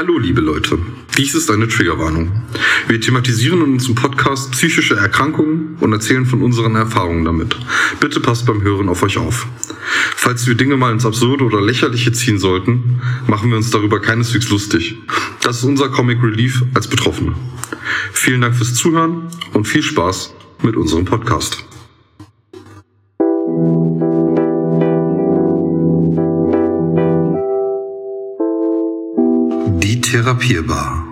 Hallo, liebe Leute. Dies ist eine Triggerwarnung. Wir thematisieren in unserem Podcast psychische Erkrankungen und erzählen von unseren Erfahrungen damit. Bitte passt beim Hören auf euch auf. Falls wir Dinge mal ins Absurde oder Lächerliche ziehen sollten, machen wir uns darüber keineswegs lustig. Das ist unser Comic Relief als Betroffene. Vielen Dank fürs Zuhören und viel Spaß mit unserem Podcast. Therapierbar.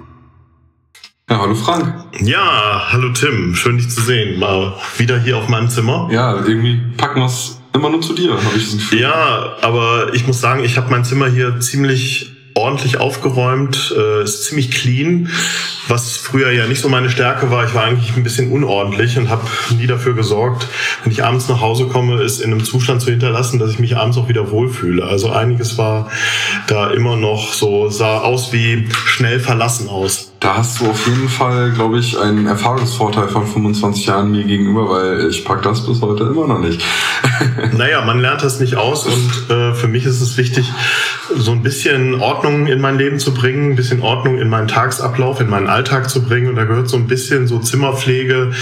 Ja, hallo Frank. Ja, hallo Tim. Schön dich zu sehen. Mal wieder hier auf meinem Zimmer. Ja, irgendwie packen wir es immer nur zu dir, habe ich das Gefühl. Ja, aber ich muss sagen, ich habe mein Zimmer hier ziemlich ordentlich aufgeräumt, äh, ist ziemlich clean, was früher ja nicht so meine Stärke war. Ich war eigentlich ein bisschen unordentlich und habe nie dafür gesorgt, wenn ich abends nach Hause komme, es in einem Zustand zu hinterlassen, dass ich mich abends auch wieder wohlfühle. Also einiges war da immer noch so, sah aus wie schnell verlassen aus. Da hast du auf jeden Fall, glaube ich, einen Erfahrungsvorteil von 25 Jahren mir gegenüber, weil ich pack das bis heute immer noch nicht. naja, man lernt das nicht aus und äh, für mich ist es wichtig, so ein bisschen Ordnung in mein Leben zu bringen, ein bisschen Ordnung in meinen Tagsablauf, in meinen Alltag zu bringen und da gehört so ein bisschen so Zimmerpflege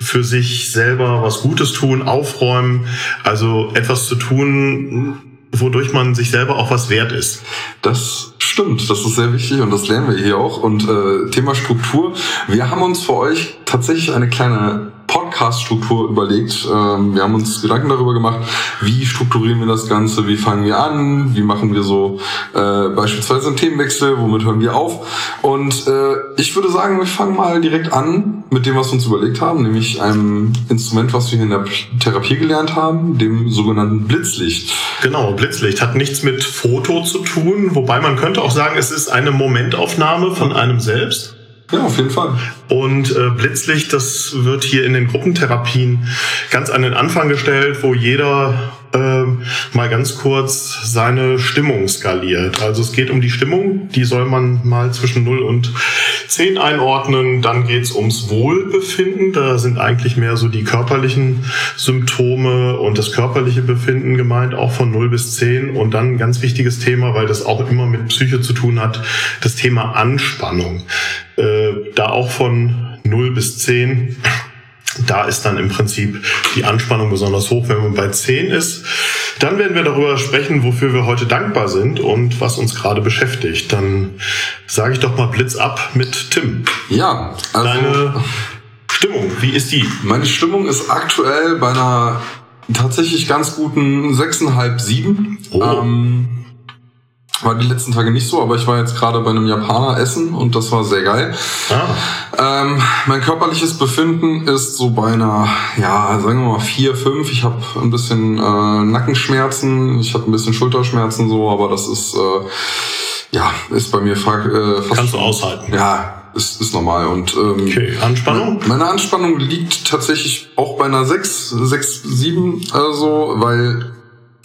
für sich selber was Gutes tun, aufräumen, also etwas zu tun, wodurch man sich selber auch was wert ist. Das stimmt, das ist sehr wichtig und das lernen wir hier auch. Und äh, Thema Struktur, wir haben uns für euch tatsächlich eine kleine Podcast-Struktur überlegt. Ähm, wir haben uns Gedanken darüber gemacht, wie strukturieren wir das Ganze, wie fangen wir an, wie machen wir so äh, beispielsweise einen Themenwechsel, womit hören wir auf. Und äh, ich würde sagen, wir fangen mal direkt an mit dem, was wir uns überlegt haben, nämlich einem Instrument, was wir in der Therapie gelernt haben, dem sogenannten Blitzlicht. Genau, Blitzlicht hat nichts mit Foto zu tun, wobei man könnte auch sagen, es ist eine Momentaufnahme von einem selbst. Ja, auf jeden Fall. Und äh, Blitzlicht, das wird hier in den Gruppentherapien ganz an den Anfang gestellt, wo jeder äh, mal ganz kurz seine Stimmung skaliert. Also es geht um die Stimmung, die soll man mal zwischen 0 und 10 einordnen. Dann geht's ums Wohlbefinden. Da sind eigentlich mehr so die körperlichen Symptome und das körperliche Befinden gemeint, auch von 0 bis 10. Und dann ein ganz wichtiges Thema, weil das auch immer mit Psyche zu tun hat, das Thema Anspannung. Äh, da auch von 0 bis 10 da ist dann im Prinzip die Anspannung besonders hoch, wenn man bei 10 ist. Dann werden wir darüber sprechen, wofür wir heute dankbar sind und was uns gerade beschäftigt. Dann sage ich doch mal Blitz ab mit Tim. Ja, also Deine Stimmung, wie ist die? Meine Stimmung ist aktuell bei einer tatsächlich ganz guten 6,5, 7. Oh. Ähm, war die letzten Tage nicht so, aber ich war jetzt gerade bei einem Japaner essen und das war sehr geil. Ah. Ähm, mein körperliches Befinden ist so bei einer, ja, sagen wir mal vier, fünf. Ich habe ein bisschen äh, Nackenschmerzen, ich habe ein bisschen Schulterschmerzen so, aber das ist äh, ja ist bei mir äh, fast. Kannst du aushalten? Ja, ist, ist normal. Und ähm, okay. Anspannung? Meine Anspannung liegt tatsächlich auch bei einer sechs, sechs, sieben, also, weil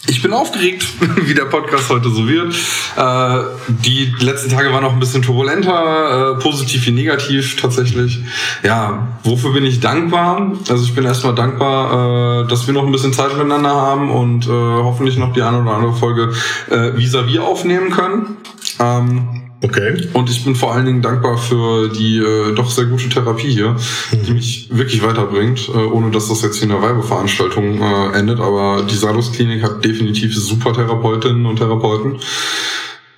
ich bin aufgeregt, wie der Podcast heute so wird. Äh, die letzten Tage waren noch ein bisschen turbulenter, äh, positiv wie negativ tatsächlich. Ja, wofür bin ich dankbar? Also ich bin erstmal dankbar, äh, dass wir noch ein bisschen Zeit miteinander haben und äh, hoffentlich noch die eine oder andere Folge äh, vis-à-vis -vis aufnehmen können. Ähm, Okay. Und ich bin vor allen Dingen dankbar für die äh, doch sehr gute Therapie hier, mhm. die mich wirklich weiterbringt, äh, ohne dass das jetzt hier in einer Werbeveranstaltung äh, endet. Aber die Salus Klinik hat definitiv super Therapeutinnen und Therapeuten.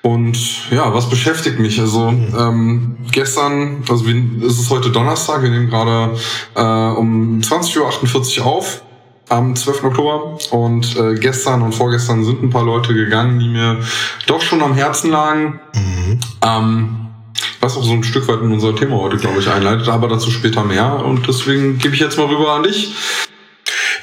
Und ja, was beschäftigt mich? Also mhm. ähm, gestern, also wir, ist es heute Donnerstag, wir nehmen gerade äh, um 20.48 Uhr auf am 12. Oktober und äh, gestern und vorgestern sind ein paar Leute gegangen, die mir doch schon am Herzen lagen. Mhm. Ähm, was auch so ein Stück weit in unser Thema heute, glaube ich, einleitet, aber dazu später mehr. Und deswegen gebe ich jetzt mal rüber an dich.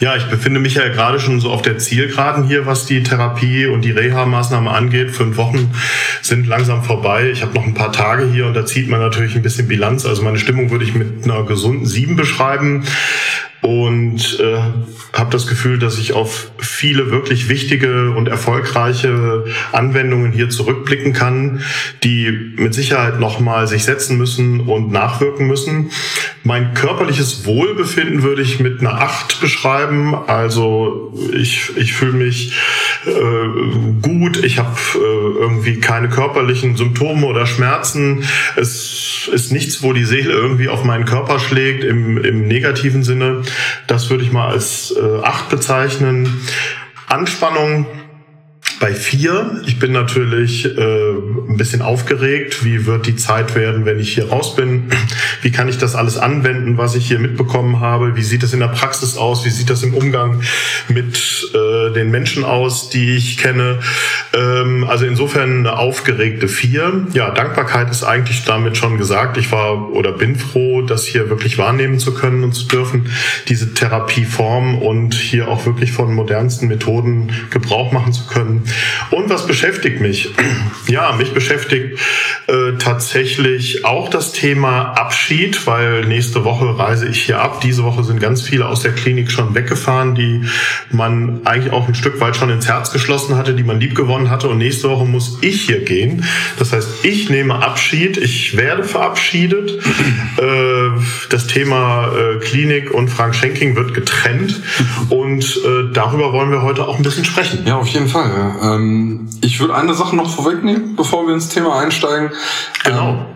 Ja, ich befinde mich ja gerade schon so auf der Zielgeraden hier, was die Therapie und die Reha-Maßnahme angeht. Fünf Wochen sind langsam vorbei. Ich habe noch ein paar Tage hier und da zieht man natürlich ein bisschen Bilanz. Also meine Stimmung würde ich mit einer gesunden Sieben beschreiben und äh, habe das Gefühl, dass ich auf viele wirklich wichtige und erfolgreiche Anwendungen hier zurückblicken kann, die mit Sicherheit nochmal sich setzen müssen und nachwirken müssen. Mein körperliches Wohlbefinden würde ich mit einer Acht beschreiben. Also ich, ich fühle mich äh, gut, ich habe äh, irgendwie keine körperlichen Symptome oder Schmerzen. Es ist nichts, wo die Seele irgendwie auf meinen Körper schlägt im, im negativen Sinne. Das würde ich mal als äh, acht bezeichnen. Anspannung bei vier. Ich bin natürlich äh, ein bisschen aufgeregt. Wie wird die Zeit werden, wenn ich hier raus bin? Wie kann ich das alles anwenden, was ich hier mitbekommen habe? Wie sieht das in der Praxis aus? Wie sieht das im Umgang mit äh, den Menschen aus, die ich kenne? Ähm, also insofern eine aufgeregte vier. Ja, Dankbarkeit ist eigentlich damit schon gesagt. Ich war oder bin froh, das hier wirklich wahrnehmen zu können und zu dürfen, diese Therapieform und hier auch wirklich von modernsten Methoden Gebrauch machen zu können. Und was beschäftigt mich? Ja, mich beschäftigt äh, tatsächlich auch das Thema Abschied, weil nächste Woche reise ich hier ab. Diese Woche sind ganz viele aus der Klinik schon weggefahren, die man eigentlich auch ein Stück weit schon ins Herz geschlossen hatte, die man lieb gewonnen hatte. Und nächste Woche muss ich hier gehen. Das heißt, ich nehme Abschied. Ich werde verabschiedet. äh, das Thema äh, Klinik und Frank Schenking wird getrennt. Und äh, darüber wollen wir heute auch ein bisschen sprechen. Ja, auf jeden Fall. Ähm, ich würde eine Sache noch vorwegnehmen, bevor wir ins Thema einsteigen. Genau. Ähm,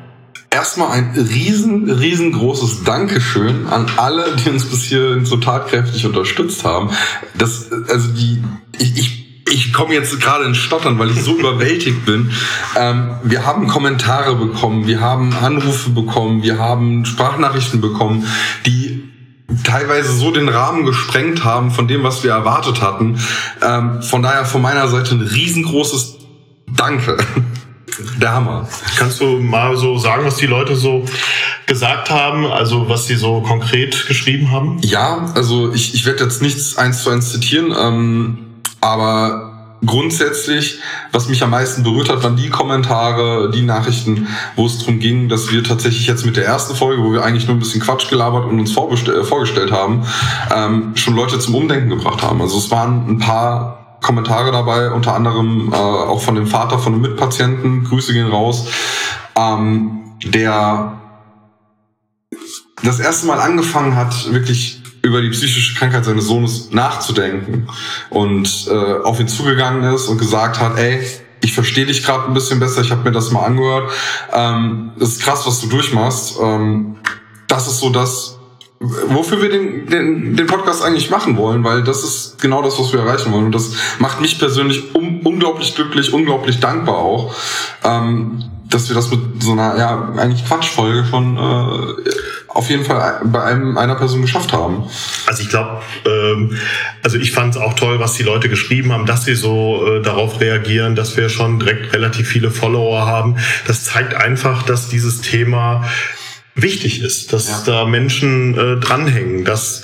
erstmal ein riesen, riesengroßes Dankeschön an alle, die uns bis hierhin so tatkräftig unterstützt haben. Das, also die, ich, ich ich komme jetzt gerade in Stottern, weil ich so überwältigt bin. Ähm, wir haben Kommentare bekommen, wir haben Anrufe bekommen, wir haben Sprachnachrichten bekommen, die teilweise so den Rahmen gesprengt haben von dem, was wir erwartet hatten. Ähm, von daher von meiner Seite ein riesengroßes Danke. Der Hammer. Kannst du mal so sagen, was die Leute so gesagt haben, also was sie so konkret geschrieben haben? Ja, also ich, ich werde jetzt nichts eins zu eins zitieren, ähm, aber grundsätzlich, was mich am meisten berührt hat, waren die Kommentare, die Nachrichten, wo es darum ging, dass wir tatsächlich jetzt mit der ersten Folge, wo wir eigentlich nur ein bisschen Quatsch gelabert und uns vorgestellt haben, ähm, schon Leute zum Umdenken gebracht haben. Also es waren ein paar Kommentare dabei, unter anderem äh, auch von dem Vater von einem Mitpatienten, Grüße gehen raus, ähm, der das erste Mal angefangen hat, wirklich über die psychische Krankheit seines Sohnes nachzudenken und äh, auf ihn zugegangen ist und gesagt hat, ey, ich verstehe dich gerade ein bisschen besser, ich habe mir das mal angehört. Ähm, das ist krass, was du durchmachst. Ähm, das ist so das, wofür wir den, den, den Podcast eigentlich machen wollen, weil das ist genau das, was wir erreichen wollen. Und das macht mich persönlich um, unglaublich glücklich, unglaublich dankbar auch, ähm, dass wir das mit so einer, ja, eigentlich Quatschfolge schon äh, auf jeden Fall bei einem, einer Person geschafft haben. Also ich glaube, ähm, also ich fand es auch toll, was die Leute geschrieben haben, dass sie so äh, darauf reagieren, dass wir schon direkt relativ viele Follower haben. Das zeigt einfach, dass dieses Thema wichtig ist, dass ja. da Menschen äh, dranhängen, dass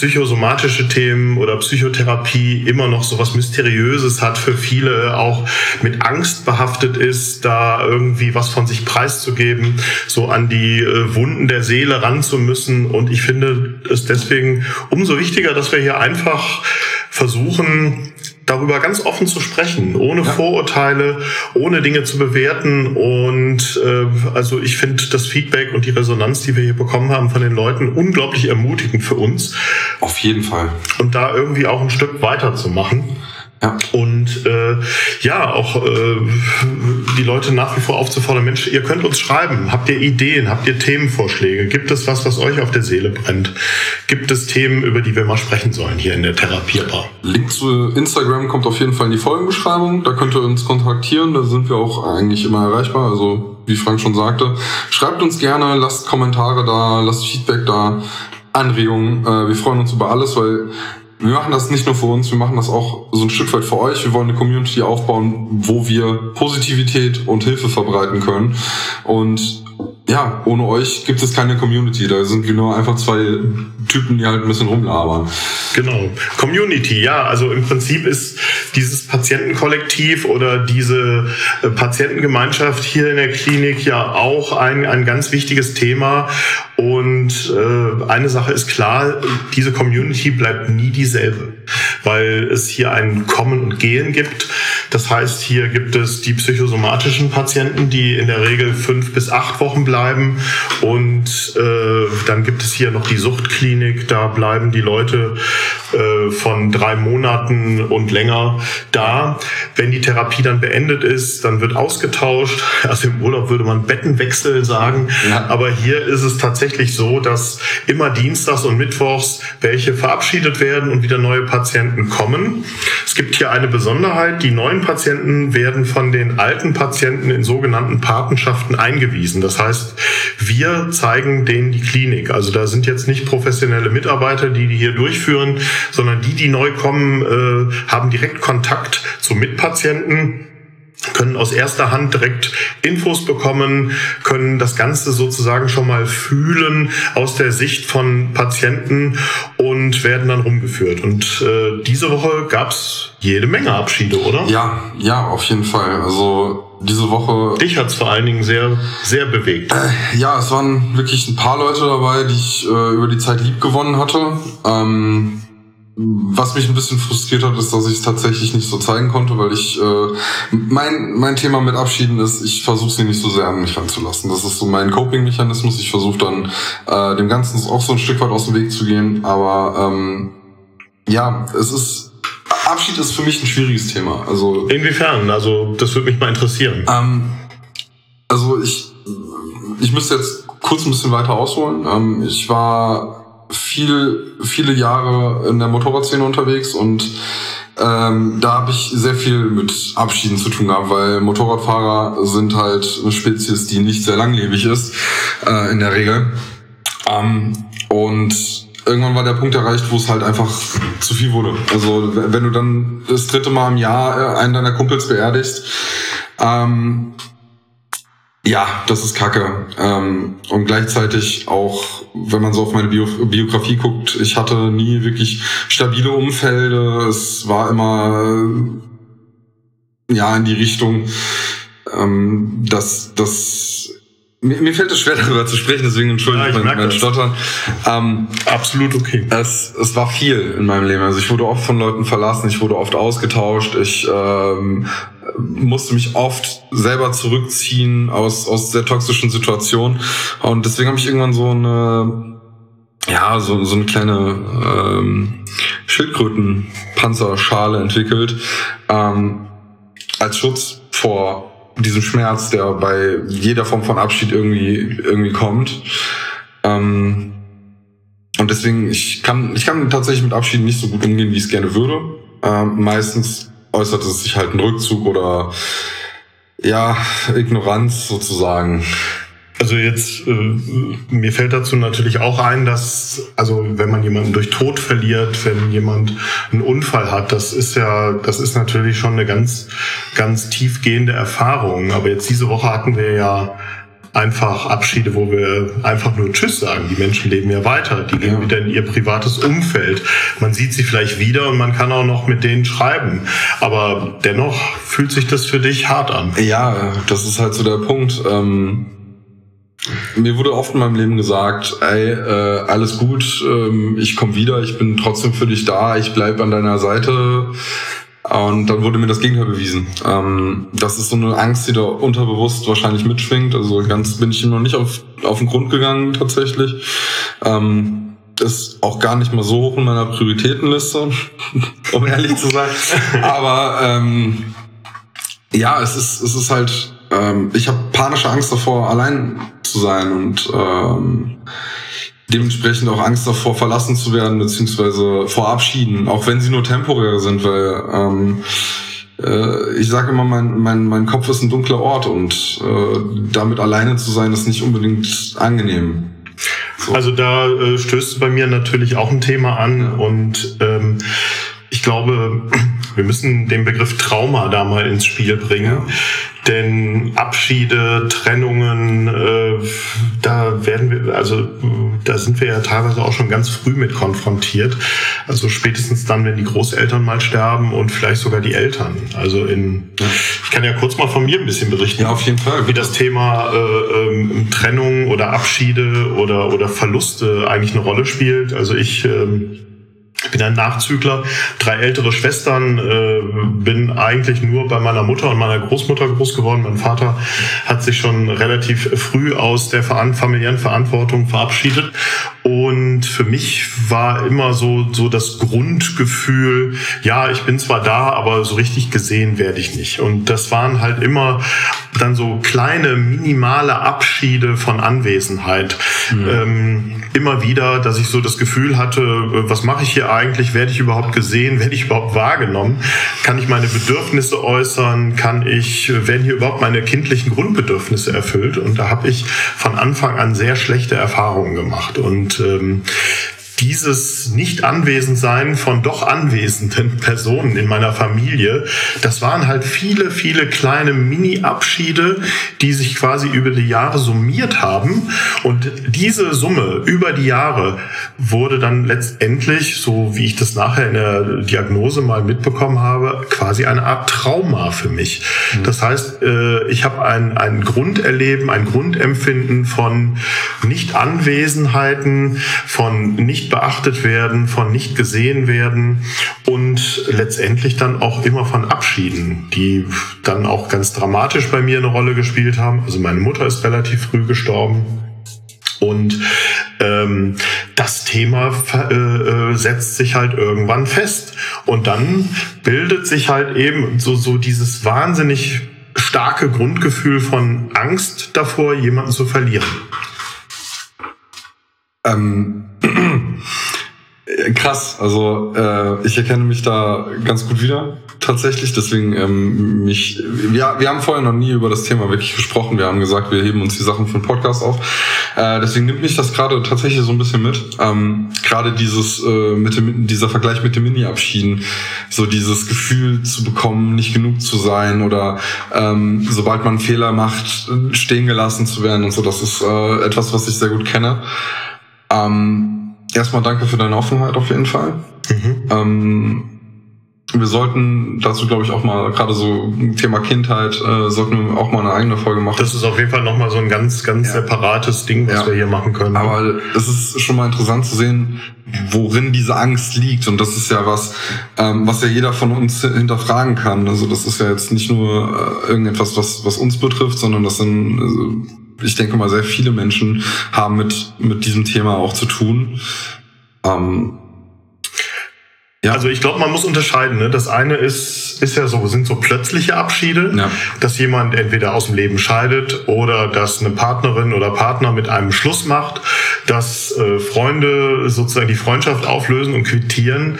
psychosomatische Themen oder Psychotherapie immer noch so was Mysteriöses hat für viele, auch mit Angst behaftet ist, da irgendwie was von sich preiszugeben, so an die äh, Wunden der Seele ran zu müssen. Und ich finde es deswegen umso wichtiger, dass wir hier einfach versuchen, darüber ganz offen zu sprechen, ohne ja. Vorurteile, ohne Dinge zu bewerten. Und äh, also ich finde das Feedback und die Resonanz, die wir hier bekommen haben von den Leuten, unglaublich ermutigend für uns. Auf jeden Fall. Und da irgendwie auch ein Stück weiterzumachen. Ja. Und äh, ja, auch äh, die Leute nach wie vor aufzufordern, Mensch, ihr könnt uns schreiben. Habt ihr Ideen? Habt ihr Themenvorschläge? Gibt es was, was euch auf der Seele brennt? Gibt es Themen, über die wir mal sprechen sollen hier in der Therapiebar? Link zu Instagram kommt auf jeden Fall in die Folgenbeschreibung. Da könnt ihr uns kontaktieren. Da sind wir auch eigentlich immer erreichbar. Also wie Frank schon sagte, schreibt uns gerne, lasst Kommentare da, lasst Feedback da. Anregungen. Äh, wir freuen uns über alles, weil wir machen das nicht nur für uns, wir machen das auch so ein Stück weit für euch. Wir wollen eine Community aufbauen, wo wir Positivität und Hilfe verbreiten können. Und ja, ohne euch gibt es keine Community. Da sind wir nur einfach zwei Typen, die halt ein bisschen rumlabern. Genau. Community, ja. Also im Prinzip ist dieses Patientenkollektiv oder diese äh, Patientengemeinschaft hier in der Klinik ja auch ein, ein ganz wichtiges Thema. Und äh, eine Sache ist klar, diese Community bleibt nie dieselbe, weil es hier ein Kommen und Gehen gibt. Das heißt, hier gibt es die psychosomatischen Patienten, die in der Regel fünf bis acht Wochen bleiben bleiben. Und äh, dann gibt es hier noch die Suchtklinik. Da bleiben die Leute äh, von drei Monaten und länger da. Wenn die Therapie dann beendet ist, dann wird ausgetauscht. Also im Urlaub würde man Bettenwechsel sagen. Ja. Aber hier ist es tatsächlich so, dass immer dienstags und mittwochs welche verabschiedet werden und wieder neue Patienten kommen. Es gibt hier eine Besonderheit. Die neuen Patienten werden von den alten Patienten in sogenannten Patenschaften eingewiesen. Das heißt, wir zeigen denen die Klinik. Also da sind jetzt nicht professionelle Mitarbeiter, die die hier durchführen, sondern die, die neu kommen, äh, haben direkt Kontakt zu Mitpatienten können aus erster Hand direkt Infos bekommen, können das Ganze sozusagen schon mal fühlen aus der Sicht von Patienten und werden dann rumgeführt. Und äh, diese Woche gab's jede Menge Abschiede, oder? Ja, ja, auf jeden Fall. Also diese Woche. Dich hat's vor allen Dingen sehr, sehr bewegt. Äh, ja, es waren wirklich ein paar Leute dabei, die ich äh, über die Zeit lieb gewonnen hatte. Ähm, was mich ein bisschen frustriert hat, ist, dass ich es tatsächlich nicht so zeigen konnte, weil ich äh, mein mein Thema mit Abschieden ist, ich versuche sie nicht so sehr an mich ranzulassen. Das ist so mein Coping-Mechanismus. Ich versuche dann äh, dem Ganzen auch so ein Stück weit aus dem Weg zu gehen. Aber ähm, ja, es ist Abschied ist für mich ein schwieriges Thema. Also inwiefern? Also das würde mich mal interessieren. Ähm, also ich ich müsste jetzt kurz ein bisschen weiter ausholen. Ähm, ich war viel, viele Jahre in der Motorradszene unterwegs und ähm, da habe ich sehr viel mit Abschieden zu tun gehabt, weil Motorradfahrer sind halt eine Spezies, die nicht sehr langlebig ist, äh, in der Regel. Ähm, und irgendwann war der Punkt erreicht, wo es halt einfach zu viel wurde. Also wenn du dann das dritte Mal im Jahr äh, einen deiner Kumpels beerdigst, ähm, ja, das ist Kacke. Ähm, und gleichzeitig auch, wenn man so auf meine Bio Biografie guckt, ich hatte nie wirklich stabile Umfelde. Es war immer ja in die Richtung, ähm, dass das mir, mir fällt es schwer darüber zu sprechen, deswegen entschuldige ja, ich mein, mein Stottern. Ähm, Absolut okay. Es, es war viel in meinem Leben. Also ich wurde oft von Leuten verlassen, ich wurde oft ausgetauscht, ich ähm, musste mich oft selber zurückziehen aus, aus sehr toxischen Situationen. Und deswegen habe ich irgendwann so eine ja, so, so eine kleine ähm, Schildkrötenpanzerschale entwickelt, ähm, als Schutz vor diesem Schmerz, der bei jeder Form von Abschied irgendwie, irgendwie kommt. Ähm, und deswegen, ich kann, ich kann tatsächlich mit Abschied nicht so gut umgehen, wie ich es gerne würde. Ähm, meistens äußert es sich halt ein Rückzug oder ja, Ignoranz sozusagen. Also jetzt, äh, mir fällt dazu natürlich auch ein, dass, also wenn man jemanden durch Tod verliert, wenn jemand einen Unfall hat, das ist ja, das ist natürlich schon eine ganz, ganz tiefgehende Erfahrung. Aber jetzt diese Woche hatten wir ja einfach Abschiede, wo wir einfach nur Tschüss sagen. Die Menschen leben ja weiter, die gehen ja. wieder in ihr privates Umfeld. Man sieht sie vielleicht wieder und man kann auch noch mit denen schreiben. Aber dennoch fühlt sich das für dich hart an. Ja, das ist halt so der Punkt. Ähm mir wurde oft in meinem Leben gesagt, ey, äh, alles gut, ähm, ich komme wieder, ich bin trotzdem für dich da, ich bleib an deiner Seite. Und dann wurde mir das Gegenteil bewiesen. Ähm, das ist so eine Angst, die da unterbewusst wahrscheinlich mitschwingt. Also ganz bin ich noch nicht auf, auf den Grund gegangen tatsächlich. Ähm, ist auch gar nicht mal so hoch in meiner Prioritätenliste, um ehrlich zu sein. Aber ähm, ja, es ist, es ist halt, ähm, ich habe panische Angst davor, allein zu sein und ähm, dementsprechend auch Angst davor, verlassen zu werden, beziehungsweise vor Abschieden, auch wenn sie nur temporär sind, weil ähm, äh, ich sage immer, mein, mein, mein Kopf ist ein dunkler Ort und äh, damit alleine zu sein, ist nicht unbedingt angenehm. So. Also da äh, stößt bei mir natürlich auch ein Thema an ja. und ähm, ich glaube, wir müssen den Begriff Trauma da mal ins Spiel bringen. Denn Abschiede, Trennungen, äh, da werden wir, also da sind wir ja teilweise auch schon ganz früh mit konfrontiert. Also spätestens dann, wenn die Großeltern mal sterben und vielleicht sogar die Eltern. Also in, ich kann ja kurz mal von mir ein bisschen berichten. Ja, auf jeden Fall. Wie das Thema äh, ähm, Trennung oder Abschiede oder, oder Verluste eigentlich eine Rolle spielt. Also ich ähm, Ich bin ein Nachzügler, drei ältere Schwestern, äh, bin eigentlich nur bei meiner Mutter und meiner Großmutter groß geworden. Mein Vater hat sich schon relativ früh aus der familiären Verantwortung verabschiedet. Und für mich war immer so, so das Grundgefühl, ja, ich bin zwar da, aber so richtig gesehen werde ich nicht. Und das waren halt immer dann so kleine, minimale Abschiede von Anwesenheit. Mhm. Ähm, immer wieder, dass ich so das Gefühl hatte, was mache ich hier eigentlich? Werde ich überhaupt gesehen? Werde ich überhaupt wahrgenommen? Kann ich meine Bedürfnisse äußern? Kann ich, werden hier überhaupt meine kindlichen Grundbedürfnisse erfüllt? Und da habe ich von Anfang an sehr schlechte Erfahrungen gemacht. Und ähm, dieses Nicht-Anwesendsein von doch anwesenden Personen in meiner Familie, das waren halt viele, viele kleine Mini-Abschiede, die sich quasi über die Jahre summiert haben. Und diese Summe über die Jahre wurde dann letztendlich, so wie ich das nachher in der Diagnose mal mitbekommen habe, quasi eine Art Trauma für mich. Mhm. Das heißt, äh, ich habe ein, ein Grunderleben, ein Grundempfinden von Nicht-Anwesenheiten, von nicht beachtet werden, von nicht gesehen werden und letztendlich dann auch immer von Abschieden, die dann auch ganz dramatisch bei mir eine Rolle gespielt haben. Also meine Mutter ist relativ früh gestorben. Und ähm, das Thema äh, äh, setzt sich halt irgendwann fest. Und dann bildet sich halt eben so, so dieses wahnsinnig starke Grundgefühl von Angst davor, jemanden zu verlieren. Ähm, krass, also äh, ich erkenne mich da ganz gut wieder tatsächlich. Deswegen ähm, mich, ja, wir haben vorher noch nie über das Thema wirklich gesprochen. Wir haben gesagt, wir heben uns die Sachen für den Podcast auf. Äh, deswegen nimmt mich das gerade tatsächlich so ein bisschen mit. Ähm, gerade dieses äh, mit dem, dieser Vergleich mit den Mini-Abschieden, so dieses Gefühl zu bekommen, nicht genug zu sein oder ähm, sobald man Fehler macht, stehen gelassen zu werden und so. Das ist äh, etwas, was ich sehr gut kenne. Ähm, erstmal danke für deine Offenheit auf jeden Fall. Mhm. Ähm, wir sollten dazu, glaube ich, auch mal, gerade so Thema Kindheit, äh, sollten wir auch mal eine eigene Folge machen. Das ist auf jeden Fall nochmal so ein ganz, ganz ja. separates Ding, was ja. wir hier machen können. Aber es ist schon mal interessant zu sehen, worin diese Angst liegt. Und das ist ja was, ähm, was ja jeder von uns hinterfragen kann. Also das ist ja jetzt nicht nur äh, irgendetwas, was, was uns betrifft, sondern das sind, also ich denke mal, sehr viele Menschen haben mit, mit diesem Thema auch zu tun. Ähm, ja. Also ich glaube, man muss unterscheiden. Ne? Das eine ist, ist ja so, sind so plötzliche Abschiede, ja. dass jemand entweder aus dem Leben scheidet oder dass eine Partnerin oder Partner mit einem Schluss macht, dass äh, Freunde sozusagen die Freundschaft auflösen und quittieren.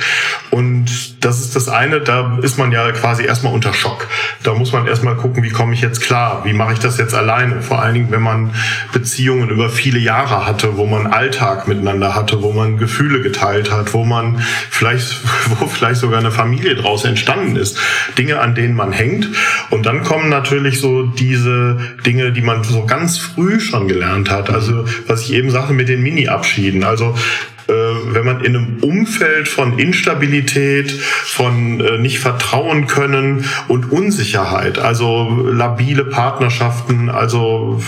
Und das ist das eine, da ist man ja quasi erstmal unter Schock. Da muss man erstmal gucken, wie komme ich jetzt klar, wie mache ich das jetzt alleine. Vor allen Dingen, wenn man Beziehungen über viele Jahre hatte, wo man Alltag miteinander hatte, wo man Gefühle geteilt hat, wo man vielleicht wo vielleicht sogar eine Familie draus entstanden ist. Dinge, an denen man hängt. Und dann kommen natürlich so diese Dinge, die man so ganz früh schon gelernt hat. Also was ich eben sagte mit den Mini-Abschieden. Also äh, wenn man in einem Umfeld von Instabilität, von äh, nicht vertrauen können und Unsicherheit, also labile Partnerschaften, also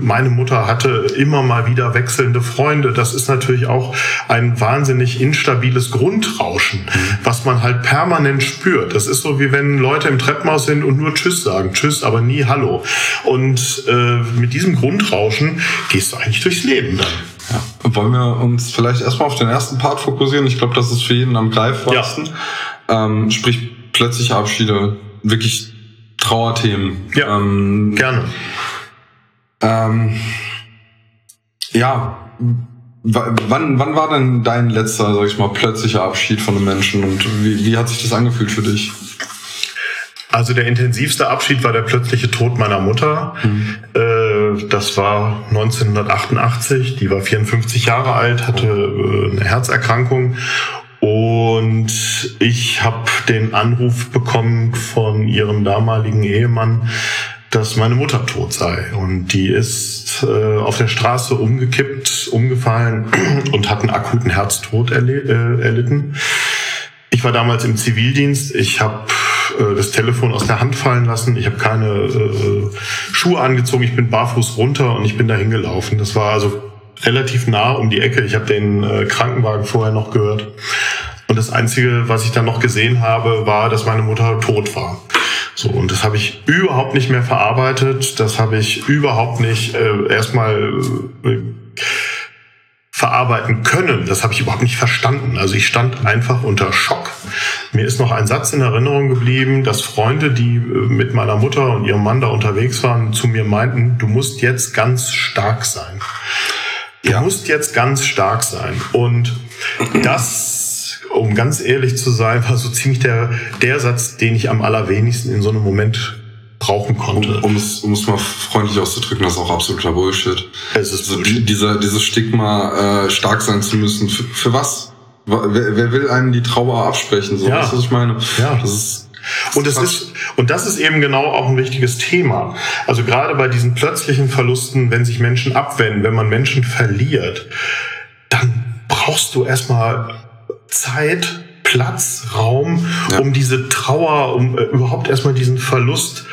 meine Mutter hatte immer mal wieder wechselnde Freunde, das ist natürlich auch ein wahnsinnig instabiles Grundrauschen, was man halt permanent spürt. Das ist so wie wenn Leute im Treppenhaus sind und nur Tschüss sagen, Tschüss, aber nie Hallo. Und äh, mit diesem Grundrauschen gehst du eigentlich durchs Leben dann. Ja. Wollen wir uns vielleicht erstmal auf den ersten Part fokussieren? Ich glaube, das ist für jeden am greifbarsten. Ja. Ähm, sprich, plötzliche Abschiede, wirklich Trauerthemen. Ja, ähm, gerne. Ähm, ja, wann, wann war denn dein letzter, sag ich mal, plötzlicher Abschied von einem Menschen und wie, wie hat sich das angefühlt für dich? Also der intensivste Abschied war der plötzliche Tod meiner Mutter. Mhm. Äh, das war 1988. Die war 54 Jahre alt, hatte äh, eine Herzerkrankung. Und ich habe den Anruf bekommen von ihrem damaligen Ehemann, dass meine Mutter tot sei. Und die ist äh, auf der Straße umgekippt, umgefallen und hat einen akuten Herztod erlitten. Ich war damals im Zivildienst. Ich habe äh, das Telefon aus der Hand fallen lassen. Ich habe keine äh, Schuhe angezogen. Ich bin barfuß runter und ich bin da hingelaufen. Das war also relativ nah um die Ecke. Ich habe den äh, Krankenwagen vorher noch gehört. Und das Einzige, was ich dann noch gesehen habe, war, dass meine Mutter tot war. So, und das habe ich überhaupt nicht mehr verarbeitet. Das habe ich überhaupt nicht äh, erstmal äh, verarbeiten können. Das habe ich überhaupt nicht verstanden. Also ich stand einfach unter Schock. Mir ist noch ein Satz in Erinnerung geblieben, dass Freunde, die äh, mit meiner Mutter und ihrem Mann da unterwegs waren, zu mir meinten, du musst jetzt ganz stark sein. Du ja. musst jetzt ganz stark sein. Und das, um ganz ehrlich zu sein, war so ziemlich der, der Satz, den ich am allerwenigsten in so einem Moment brauchen konnte. Um, es, um es mal freundlich auszudrücken, das ist auch absoluter Bullshit. Es ist also die, dieser, dieses Stigma, äh, stark sein zu müssen. Für, für was? Wer, wer will einem die Trauer absprechen? So, ja. weißt du, was ich meine? Ja. Das ist und es ist, und das ist eben genau auch ein wichtiges Thema. Also gerade bei diesen plötzlichen Verlusten, wenn sich Menschen abwenden, wenn man Menschen verliert, dann brauchst du erstmal Zeit, Platz, Raum, ja. um diese Trauer, um äh, überhaupt erstmal diesen Verlust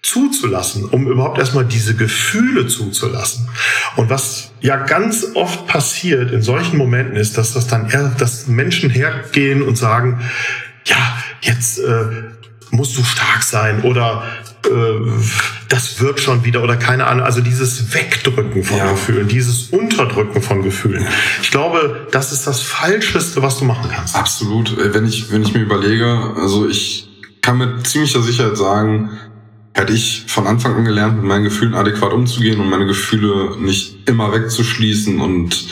zuzulassen, um überhaupt erstmal diese Gefühle zuzulassen. Und was ja ganz oft passiert in solchen Momenten ist, dass das dann eher, dass Menschen hergehen und sagen, ja, jetzt äh, musst du stark sein oder äh, das wird schon wieder oder keine Ahnung. Also dieses Wegdrücken von ja. Gefühlen, dieses Unterdrücken von Gefühlen. Ich glaube, das ist das Falscheste, was du machen kannst. Absolut. Äh, wenn ich, wenn ich mir überlege, also ich kann mit ziemlicher Sicherheit sagen, hätte ich von Anfang an gelernt, mit meinen Gefühlen adäquat umzugehen und meine Gefühle nicht immer wegzuschließen und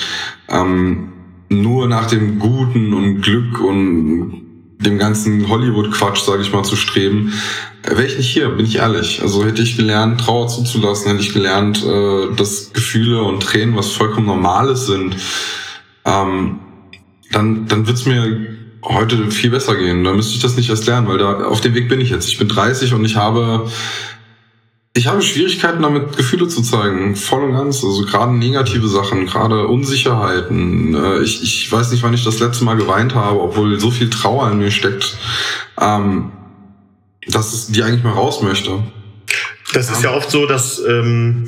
ähm, nur nach dem Guten und Glück und dem ganzen Hollywood-Quatsch, sage ich mal, zu streben, wäre ich nicht hier, bin ich ehrlich. Also hätte ich gelernt, Trauer zuzulassen, hätte ich gelernt, äh, dass Gefühle und Tränen was vollkommen Normales sind, ähm, dann, dann wird's mir heute viel besser gehen. Da müsste ich das nicht erst lernen, weil da auf dem Weg bin ich jetzt. Ich bin 30 und ich habe ich habe Schwierigkeiten damit, Gefühle zu zeigen, voll und ganz. Also gerade negative Sachen, gerade Unsicherheiten. Äh, ich, ich weiß nicht, wann ich das letzte Mal geweint habe, obwohl so viel Trauer in mir steckt, ähm, dass es die eigentlich mal raus möchte. Das ist ja oft so, dass ähm,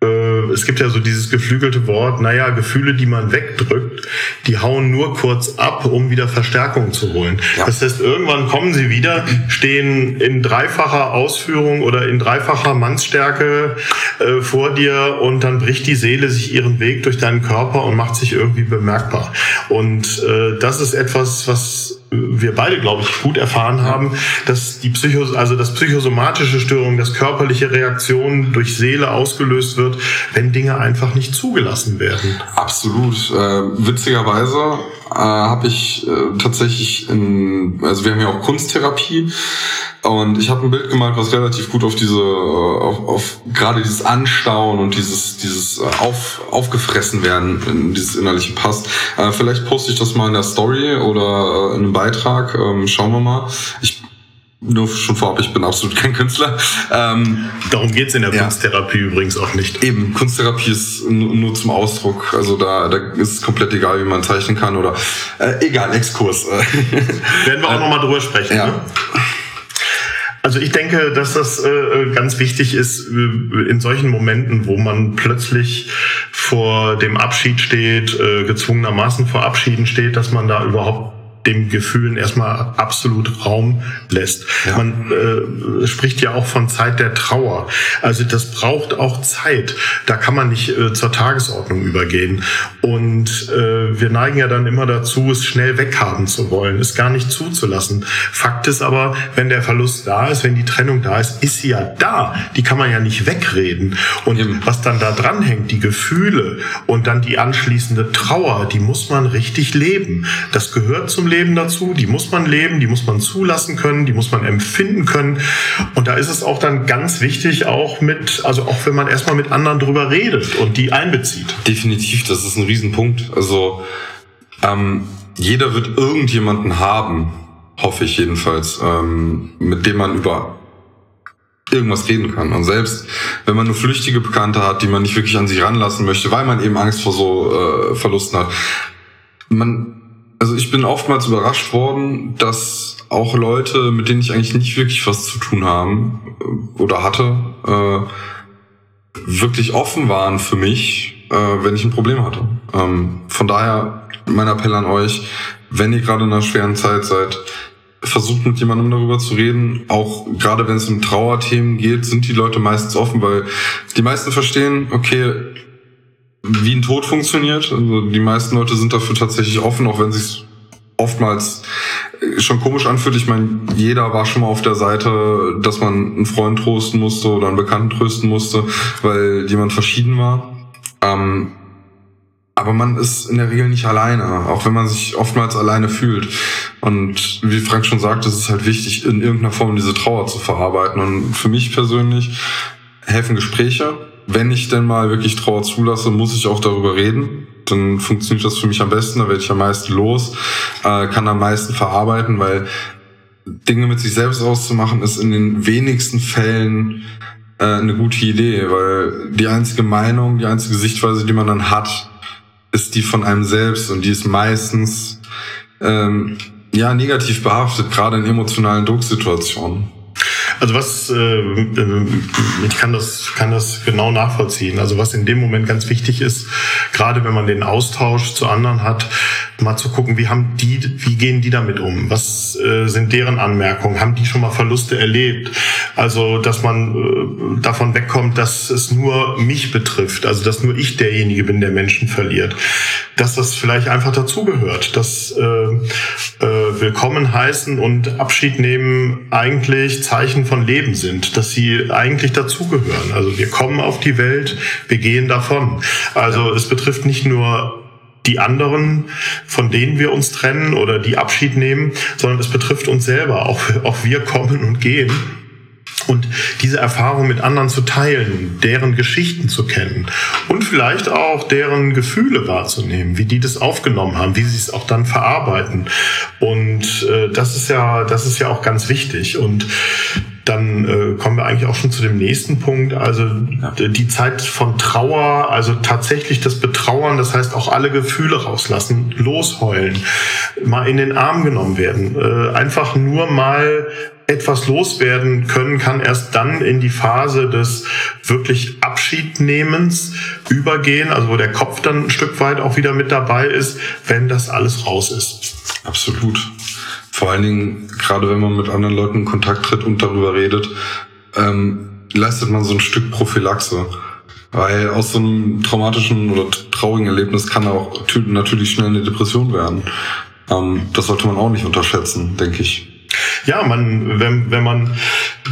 äh, es gibt ja so dieses geflügelte Wort, naja, Gefühle, die man wegdrückt, die hauen nur kurz ab, um wieder Verstärkung zu holen. Ja. Das heißt, irgendwann kommen sie wieder, stehen in dreifacher Ausführung oder in dreifacher Mannsstärke äh, vor dir und dann bricht die Seele sich ihren Weg durch deinen Körper und macht sich irgendwie bemerkbar. Und äh, das ist etwas, was wir beide, glaube ich, gut erfahren haben, dass die Psycho, also das psychosomatische Störung, das körperliche Reaktion durch Seele ausgelöst wird, wenn Dinge einfach nicht zugelassen werden. Absolut. Äh, witzigerweise äh, habe ich äh, tatsächlich, in, also wir haben ja auch Kunsttherapie und ich habe ein Bild gemalt, was relativ gut auf diese, äh, auf, auf gerade dieses Anstauen und dieses, dieses äh, auf, aufgefressen werden, in dieses innerliche passt. Äh, vielleicht poste ich das mal in der Story oder äh, in einem Beitrag. Ähm, schauen wir mal. Ich nur schon vorab, ich bin absolut kein Künstler. Ähm, Darum geht's in der ja. Kunsttherapie übrigens auch nicht. Eben, Kunsttherapie ist nur zum Ausdruck. Also da, da ist es komplett egal, wie man zeichnen kann oder äh, egal, Exkurs. Werden wir auch äh, nochmal drüber sprechen. Ja. Ne? Also ich denke, dass das äh, ganz wichtig ist äh, in solchen Momenten, wo man plötzlich vor dem Abschied steht, äh, gezwungenermaßen vor Abschieden steht, dass man da überhaupt dem Gefühlen erstmal absolut Raum lässt. Ja. Man äh, spricht ja auch von Zeit der Trauer. Also das braucht auch Zeit. Da kann man nicht äh, zur Tagesordnung übergehen. Und äh, wir neigen ja dann immer dazu, es schnell weghaben zu wollen, es gar nicht zuzulassen. Fakt ist aber, wenn der Verlust da ist, wenn die Trennung da ist, ist sie ja da. Die kann man ja nicht wegreden. Und Eben. was dann da dranhängt, die Gefühle und dann die anschließende Trauer, die muss man richtig leben. Das gehört zum Leben dazu, die muss man leben, die muss man zulassen können, die muss man empfinden können. Und da ist es auch dann ganz wichtig, auch mit, also auch wenn man erstmal mit anderen drüber redet und die einbezieht. Definitiv, das ist ein Riesenpunkt. Also ähm, jeder wird irgendjemanden haben, hoffe ich jedenfalls, ähm, mit dem man über irgendwas reden kann. Und selbst wenn man nur flüchtige Bekannte hat, die man nicht wirklich an sich ranlassen möchte, weil man eben Angst vor so äh, Verlusten hat, man also ich bin oftmals überrascht worden, dass auch Leute, mit denen ich eigentlich nicht wirklich was zu tun haben äh, oder hatte, äh, wirklich offen waren für mich, äh, wenn ich ein Problem hatte. Ähm, von daher mein Appell an euch, wenn ihr gerade in einer schweren Zeit seid, versucht mit jemandem darüber zu reden. Auch gerade wenn es um Trauerthemen geht, sind die Leute meistens offen, weil die meisten verstehen, okay, wie ein Tod funktioniert. Also die meisten Leute sind dafür tatsächlich offen, auch wenn sie oftmals schon komisch anfühlt. Ich meine, jeder war schon mal auf der Seite, dass man einen Freund trösten musste oder einen Bekannten trösten musste, weil jemand verschieden war. Ähm, aber man ist in der Regel nicht alleine, auch wenn man sich oftmals alleine fühlt. Und wie Frank schon sagte, es ist halt wichtig, in irgendeiner Form diese Trauer zu verarbeiten. Und für mich persönlich helfen Gespräche. Wenn ich denn mal wirklich Trauer zulasse, muss ich auch darüber reden. Dann funktioniert das für mich am besten, da werde ich am meisten los, äh, kann am meisten verarbeiten, weil Dinge mit sich selbst auszumachen, ist in den wenigsten Fällen äh, eine gute Idee, weil die einzige Meinung, die einzige Sichtweise, die man dann hat, ist die von einem selbst und die ist meistens ähm, ja negativ behaftet, gerade in emotionalen Drucksituationen. Also was, äh, ich kann das, kann das genau nachvollziehen. Also was in dem Moment ganz wichtig ist, gerade wenn man den Austausch zu anderen hat, mal zu gucken, wie haben die, wie gehen die damit um? Was äh, sind deren Anmerkungen? Haben die schon mal Verluste erlebt? Also, dass man äh, davon wegkommt, dass es nur mich betrifft, also dass nur ich derjenige bin, der Menschen verliert. Dass das vielleicht einfach dazugehört, dass äh, äh, Willkommen heißen und Abschied nehmen eigentlich Zeichen von Leben sind, dass sie eigentlich dazugehören. Also wir kommen auf die Welt, wir gehen davon. Also es betrifft nicht nur die anderen, von denen wir uns trennen oder die Abschied nehmen, sondern es betrifft uns selber. Auch, auch wir kommen und gehen. Und diese Erfahrung mit anderen zu teilen, deren Geschichten zu kennen und vielleicht auch deren Gefühle wahrzunehmen, wie die das aufgenommen haben, wie sie es auch dann verarbeiten. Und äh, das ist ja, das ist ja auch ganz wichtig. Und dann äh, kommen wir eigentlich auch schon zu dem nächsten Punkt. Also ja. die Zeit von Trauer, also tatsächlich das Betrauern, das heißt auch alle Gefühle rauslassen, losheulen, mal in den Arm genommen werden, äh, einfach nur mal etwas loswerden können, kann erst dann in die Phase des wirklich Abschiednehmens übergehen, also wo der Kopf dann ein Stück weit auch wieder mit dabei ist, wenn das alles raus ist. Absolut. Vor allen Dingen, gerade wenn man mit anderen Leuten in Kontakt tritt und darüber redet, ähm, leistet man so ein Stück Prophylaxe. Weil aus so einem traumatischen oder traurigen Erlebnis kann auch natürlich schnell eine Depression werden. Ähm, das sollte man auch nicht unterschätzen, denke ich. Ja, man, wenn, wenn man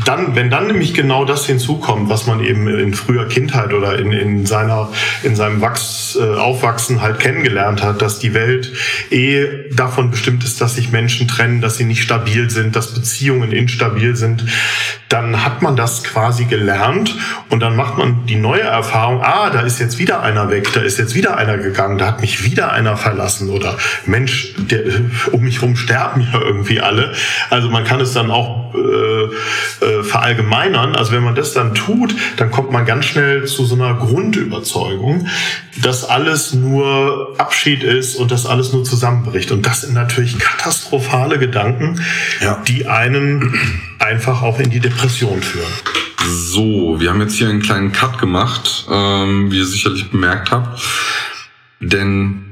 dann, wenn dann nämlich genau das hinzukommt, was man eben in früher Kindheit oder in, in seiner, in seinem Wachs, äh, Aufwachsen halt kennengelernt hat, dass die Welt eh davon bestimmt ist, dass sich Menschen trennen, dass sie nicht stabil sind, dass Beziehungen instabil sind, dann hat man das quasi gelernt und dann macht man die neue Erfahrung, ah, da ist jetzt wieder einer weg, da ist jetzt wieder einer gegangen, da hat mich wieder einer verlassen oder Mensch, der, um mich rum sterben ja irgendwie alle. Also man kann es dann auch äh, äh, verallgemeinern. Also wenn man das dann tut, dann kommt man ganz schnell zu so einer Grundüberzeugung, dass alles nur Abschied ist und dass alles nur zusammenbricht. Und das sind natürlich katastrophale Gedanken, ja. die einen einfach auch in die Depression führen. So, wir haben jetzt hier einen kleinen Cut gemacht, ähm, wie ihr sicherlich bemerkt habt. Denn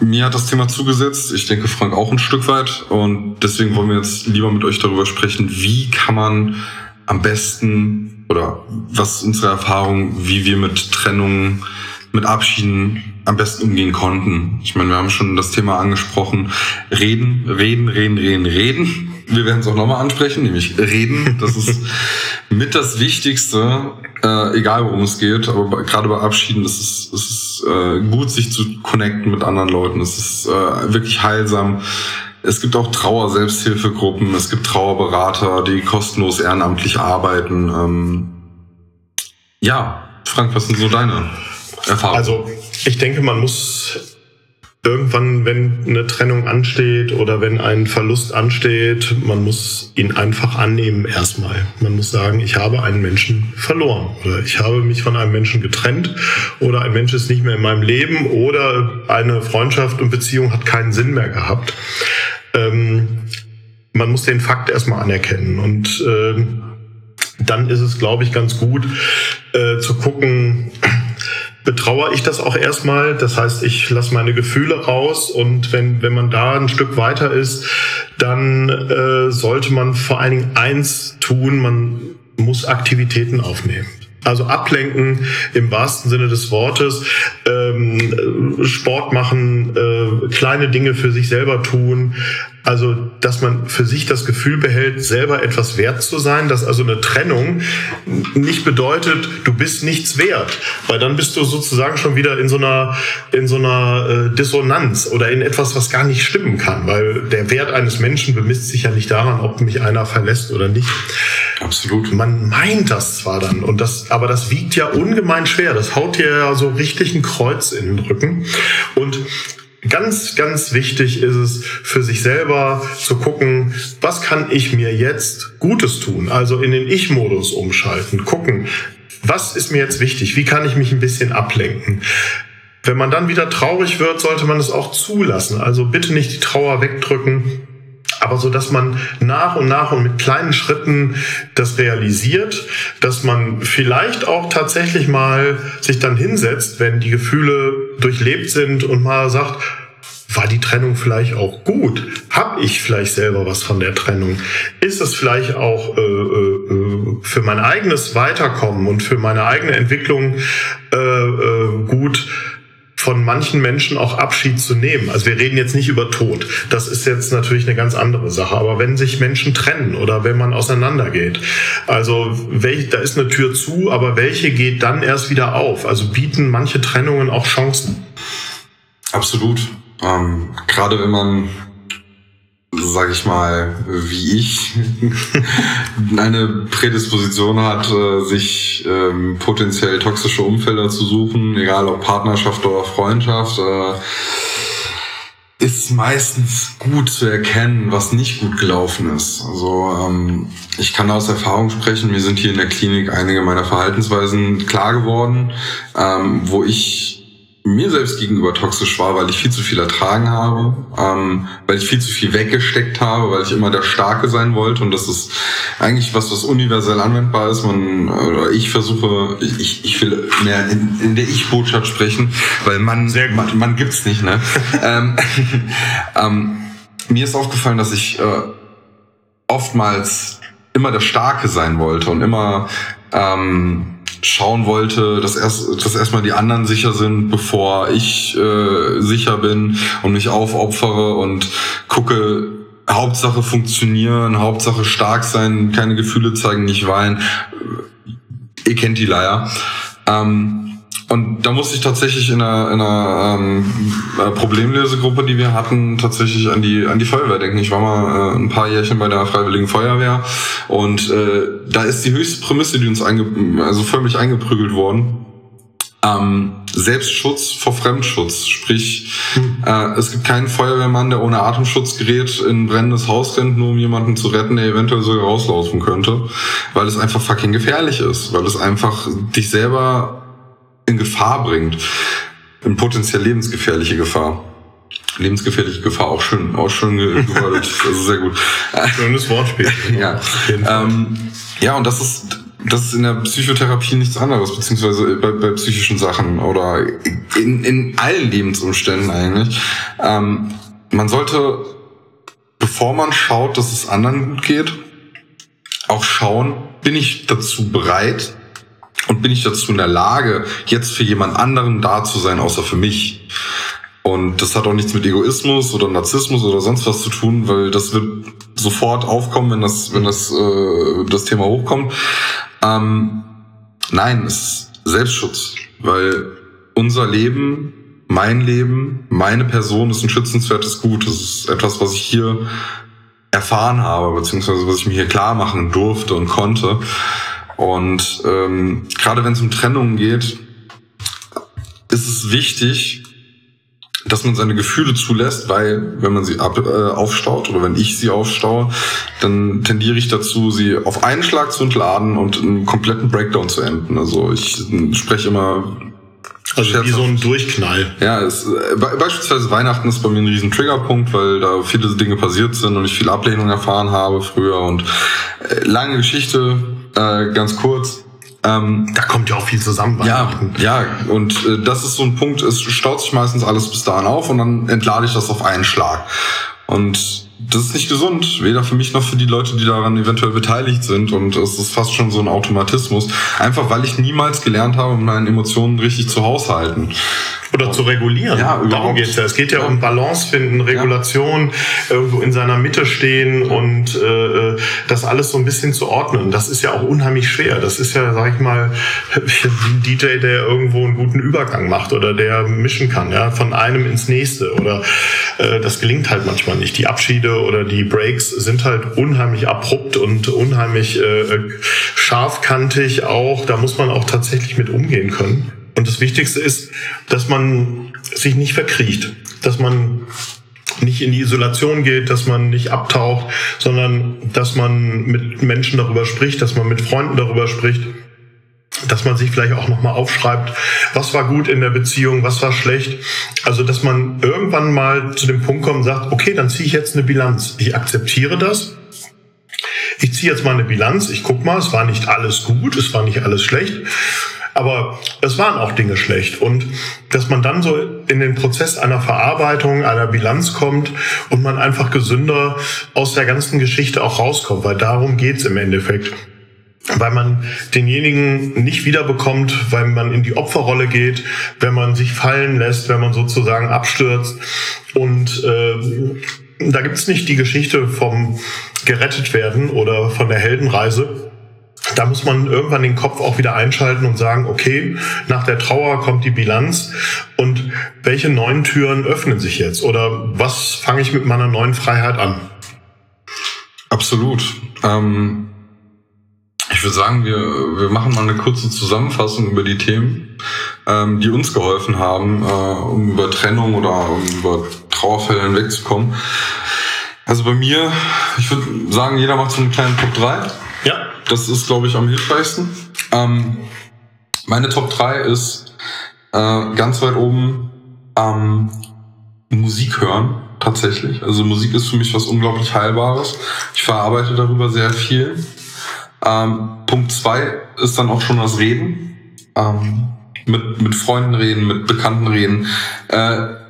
mir hat das Thema zugesetzt, ich denke Frank auch ein Stück weit und deswegen wollen wir jetzt lieber mit euch darüber sprechen, wie kann man am besten oder was ist unsere Erfahrung, wie wir mit Trennungen, mit Abschieden am besten umgehen konnten. Ich meine, wir haben schon das Thema angesprochen, reden, reden, reden, reden, reden. Wir werden es auch nochmal ansprechen, nämlich reden. Das ist mit das Wichtigste, äh, egal worum es geht, aber gerade bei Abschieden, ist, es ist äh, gut, sich zu connecten mit anderen Leuten. Es ist äh, wirklich heilsam. Es gibt auch Trauer-Selbsthilfegruppen, es gibt Trauerberater, die kostenlos ehrenamtlich arbeiten. Ähm, ja, Frank, was sind so deine Erfahrungen? Also ich denke, man muss irgendwann, wenn eine Trennung ansteht oder wenn ein Verlust ansteht, man muss ihn einfach annehmen erstmal. Man muss sagen, ich habe einen Menschen verloren oder ich habe mich von einem Menschen getrennt oder ein Mensch ist nicht mehr in meinem Leben oder eine Freundschaft und Beziehung hat keinen Sinn mehr gehabt. Ähm, man muss den Fakt erstmal anerkennen und äh, dann ist es, glaube ich, ganz gut äh, zu gucken, betrauere ich das auch erstmal. Das heißt, ich lasse meine Gefühle raus und wenn, wenn man da ein Stück weiter ist, dann äh, sollte man vor allen Dingen eins tun, man muss Aktivitäten aufnehmen. Also ablenken im wahrsten Sinne des Wortes, ähm, Sport machen, äh, kleine Dinge für sich selber tun, also, dass man für sich das Gefühl behält, selber etwas wert zu sein, dass also eine Trennung nicht bedeutet, du bist nichts wert, weil dann bist du sozusagen schon wieder in so einer, in so einer äh, Dissonanz oder in etwas, was gar nicht stimmen kann, weil der Wert eines Menschen bemisst sich ja nicht daran, ob mich einer verlässt oder nicht. Absolut. Man meint das zwar dann, und das, aber das wiegt ja ungemein schwer. Das haut dir ja so richtig ein Kreuz in den Rücken. Und Ganz, ganz wichtig ist es für sich selber zu gucken, was kann ich mir jetzt Gutes tun? Also in den Ich-Modus umschalten, gucken, was ist mir jetzt wichtig? Wie kann ich mich ein bisschen ablenken? Wenn man dann wieder traurig wird, sollte man es auch zulassen. Also bitte nicht die Trauer wegdrücken, aber so, dass man nach und nach und mit kleinen Schritten das realisiert, dass man vielleicht auch tatsächlich mal sich dann hinsetzt, wenn die Gefühle durchlebt sind und mal sagt, war die Trennung vielleicht auch gut? Hab ich vielleicht selber was von der Trennung? Ist es vielleicht auch äh, äh, für mein eigenes Weiterkommen und für meine eigene Entwicklung äh, äh, gut? von manchen Menschen auch Abschied zu nehmen. Also wir reden jetzt nicht über Tod. Das ist jetzt natürlich eine ganz andere Sache. Aber wenn sich Menschen trennen oder wenn man auseinandergeht, also welch, da ist eine Tür zu, aber welche geht dann erst wieder auf? Also bieten manche Trennungen auch Chancen. Absolut. Ähm, Gerade wenn man sag ich mal, wie ich, eine Prädisposition hat, äh, sich ähm, potenziell toxische Umfelder zu suchen, egal ob Partnerschaft oder Freundschaft, äh, ist meistens gut zu erkennen, was nicht gut gelaufen ist. Also ähm, ich kann aus Erfahrung sprechen, mir sind hier in der Klinik einige meiner Verhaltensweisen klar geworden, ähm, wo ich mir selbst gegenüber toxisch war, weil ich viel zu viel ertragen habe, ähm, weil ich viel zu viel weggesteckt habe, weil ich immer der Starke sein wollte und das ist eigentlich was, was universell anwendbar ist. Man oder ich versuche, ich, ich will mehr in, in der Ich-Botschaft sprechen, weil man, man, man gibt's nicht, ne? ähm, ähm, mir ist aufgefallen, dass ich äh, oftmals immer der Starke sein wollte und immer ähm, schauen wollte, dass erst, dass erstmal die anderen sicher sind, bevor ich äh, sicher bin und mich aufopfere und gucke, Hauptsache funktionieren, Hauptsache stark sein, keine Gefühle zeigen, nicht weinen. Ihr kennt die Leier. Ähm, und da musste ich tatsächlich in einer, in einer ähm, äh, Problemlösegruppe, die wir hatten, tatsächlich an die an die Feuerwehr denken. Ich war mal äh, ein paar Jährchen bei der Freiwilligen Feuerwehr und äh, da ist die höchste Prämisse, die uns einge also förmlich eingeprügelt worden. Ähm, Selbstschutz vor Fremdschutz. Sprich, hm. äh, es gibt keinen Feuerwehrmann, der ohne Atemschutzgerät in ein brennendes Haus rennt, nur um jemanden zu retten, der eventuell sogar rauslaufen könnte. Weil es einfach fucking gefährlich ist. Weil es einfach dich selber in Gefahr bringt. In potenziell lebensgefährliche Gefahr. Lebensgefährliche Gefahr auch schön, auch schön gewollt. also sehr gut. Schönes Wortspiel. ja. Ähm, ja, und das ist, das ist in der Psychotherapie nichts anderes, beziehungsweise bei, bei psychischen Sachen oder in, in allen Lebensumständen eigentlich. Ähm, man sollte, bevor man schaut, dass es anderen gut geht, auch schauen, bin ich dazu bereit, und bin ich dazu in der Lage, jetzt für jemand anderen da zu sein, außer für mich? Und das hat auch nichts mit Egoismus oder Narzissmus oder sonst was zu tun, weil das wird sofort aufkommen, wenn das, wenn das, äh, das Thema hochkommt. Ähm, nein, es ist Selbstschutz, weil unser Leben, mein Leben, meine Person ist ein schützenswertes Gut. Das ist etwas, was ich hier erfahren habe, beziehungsweise was ich mir hier klar machen durfte und konnte. Und ähm, gerade wenn es um Trennungen geht, ist es wichtig, dass man seine Gefühle zulässt, weil wenn man sie ab, äh, aufstaut oder wenn ich sie aufstaue, dann tendiere ich dazu, sie auf einen Schlag zu entladen und einen kompletten Breakdown zu enden. Also ich spreche immer also wie so ein Durchknall. Ja, es, äh, beispielsweise Weihnachten ist bei mir ein riesen Triggerpunkt, weil da viele Dinge passiert sind und ich viel Ablehnung erfahren habe früher und äh, lange Geschichte, äh, ganz kurz. Ähm, da kommt ja auch viel zusammen. Ja, ja, und äh, das ist so ein Punkt, es staut sich meistens alles bis dahin auf und dann entlade ich das auf einen Schlag. Und das ist nicht gesund, weder für mich noch für die Leute, die daran eventuell beteiligt sind. Und es ist fast schon so ein Automatismus. Einfach weil ich niemals gelernt habe, meine Emotionen richtig zu haushalten. Oder zu regulieren. Ja, Darum geht es ja. Es geht ja, ja, um Balance finden, Regulation, ja. irgendwo in seiner Mitte stehen und äh, das alles so ein bisschen zu ordnen. Das ist ja auch unheimlich schwer. Das ist ja, sag ich mal, ein DJ, der irgendwo einen guten Übergang macht oder der mischen kann, ja, von einem ins nächste. Oder äh, das gelingt halt manchmal nicht. Die Abschiede oder die Breaks sind halt unheimlich abrupt und unheimlich äh, scharfkantig auch. Da muss man auch tatsächlich mit umgehen können. Und das Wichtigste ist, dass man sich nicht verkriecht, dass man nicht in die Isolation geht, dass man nicht abtaucht, sondern dass man mit Menschen darüber spricht, dass man mit Freunden darüber spricht, dass man sich vielleicht auch nochmal aufschreibt, was war gut in der Beziehung, was war schlecht. Also, dass man irgendwann mal zu dem Punkt kommt und sagt, okay, dann ziehe ich jetzt eine Bilanz. Ich akzeptiere das. Ich ziehe jetzt mal eine Bilanz. Ich guck mal, es war nicht alles gut, es war nicht alles schlecht. Aber es waren auch Dinge schlecht. Und dass man dann so in den Prozess einer Verarbeitung, einer Bilanz kommt und man einfach gesünder aus der ganzen Geschichte auch rauskommt, weil darum geht's im Endeffekt weil man denjenigen nicht wiederbekommt, weil man in die Opferrolle geht, wenn man sich fallen lässt, wenn man sozusagen abstürzt. Und äh, da gibt's nicht die Geschichte vom gerettet werden oder von der Heldenreise, da muss man irgendwann den Kopf auch wieder einschalten und sagen, okay, nach der Trauer kommt die Bilanz und welche neuen Türen öffnen sich jetzt? Oder was fange ich mit meiner neuen Freiheit an? Absolut. Ähm, ich würde sagen, wir, wir machen mal eine kurze Zusammenfassung über die Themen, ähm, die uns geholfen haben, äh, um über Trennung oder um über Trauerfälle hinwegzukommen. Also bei mir, ich würde sagen, jeder macht so einen kleinen Top 3. Das ist, glaube ich, am hilfreichsten. Ähm, meine Top 3 ist äh, ganz weit oben ähm, Musik hören, tatsächlich. Also Musik ist für mich was unglaublich Heilbares. Ich verarbeite darüber sehr viel. Ähm, Punkt 2 ist dann auch schon das Reden. Ähm, mit, mit Freunden reden, mit Bekannten reden. Äh,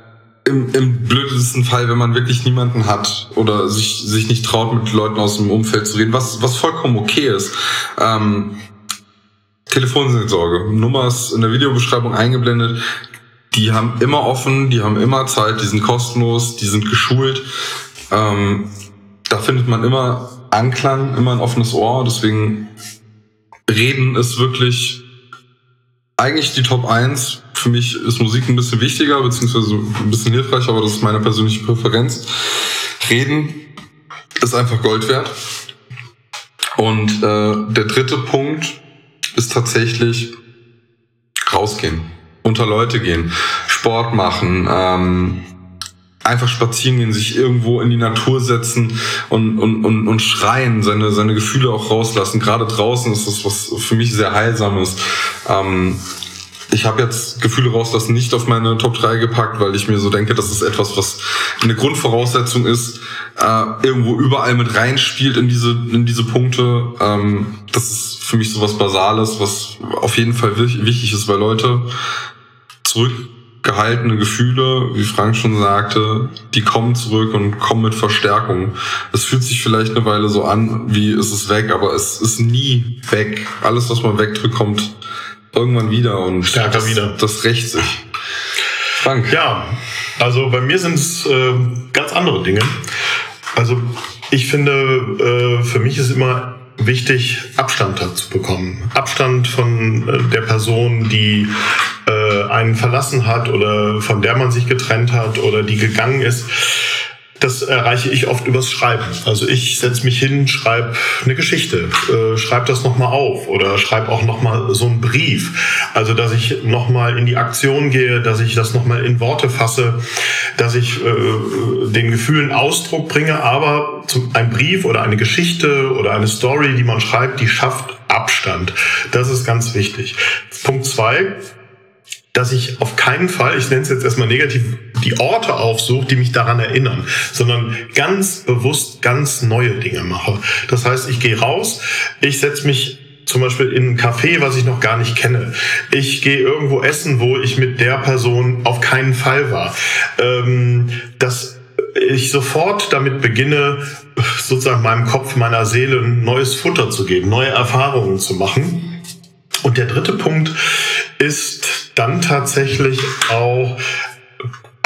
im, im blödesten Fall, wenn man wirklich niemanden hat oder sich, sich nicht traut, mit Leuten aus dem Umfeld zu reden, was, was vollkommen okay ist. Ähm, Telefonseelsorge. Nummer ist in der Videobeschreibung eingeblendet. Die haben immer offen, die haben immer Zeit, die sind kostenlos, die sind geschult. Ähm, da findet man immer Anklang, immer ein offenes Ohr. Deswegen reden ist wirklich eigentlich die Top 1. Für mich ist Musik ein bisschen wichtiger, beziehungsweise ein bisschen hilfreicher, aber das ist meine persönliche Präferenz. Reden ist einfach Gold wert. Und äh, der dritte Punkt ist tatsächlich rausgehen, unter Leute gehen, Sport machen, ähm, einfach spazieren gehen, sich irgendwo in die Natur setzen und, und, und, und schreien, seine, seine Gefühle auch rauslassen. Gerade draußen ist das was für mich sehr heilsames. Ähm, ich habe jetzt Gefühle rauslassen nicht auf meine Top 3 gepackt, weil ich mir so denke, dass es etwas, was eine Grundvoraussetzung ist, äh, irgendwo überall mit reinspielt in diese, in diese Punkte. Ähm, das ist für mich so was Basales, was auf jeden Fall wichtig ist, weil Leute zurück gehaltene Gefühle, wie Frank schon sagte, die kommen zurück und kommen mit Verstärkung. Es fühlt sich vielleicht eine Weile so an, wie ist es weg, aber es ist nie weg. Alles, was man wegdrückt, kommt irgendwann wieder und stärker das, wieder. Das rächt sich. Frank. Ja, also bei mir sind es äh, ganz andere Dinge. Also ich finde, äh, für mich ist immer wichtig, Abstand dazu bekommen. Abstand von äh, der Person, die äh, einen verlassen hat oder von der man sich getrennt hat oder die gegangen ist. Das erreiche ich oft übers Schreiben. Also ich setze mich hin, schreibe eine Geschichte, äh, schreibe das nochmal auf oder schreibe auch nochmal so einen Brief. Also dass ich nochmal in die Aktion gehe, dass ich das nochmal in Worte fasse, dass ich äh, den Gefühlen Ausdruck bringe, aber zum, ein Brief oder eine Geschichte oder eine Story, die man schreibt, die schafft Abstand. Das ist ganz wichtig. Punkt zwei dass ich auf keinen Fall, ich nenne es jetzt erstmal negativ, die Orte aufsuche, die mich daran erinnern, sondern ganz bewusst ganz neue Dinge mache. Das heißt, ich gehe raus, ich setze mich zum Beispiel in ein Café, was ich noch gar nicht kenne. Ich gehe irgendwo essen, wo ich mit der Person auf keinen Fall war. Ähm, dass ich sofort damit beginne, sozusagen meinem Kopf, meiner Seele ein neues Futter zu geben, neue Erfahrungen zu machen. Und der dritte Punkt ist dann tatsächlich auch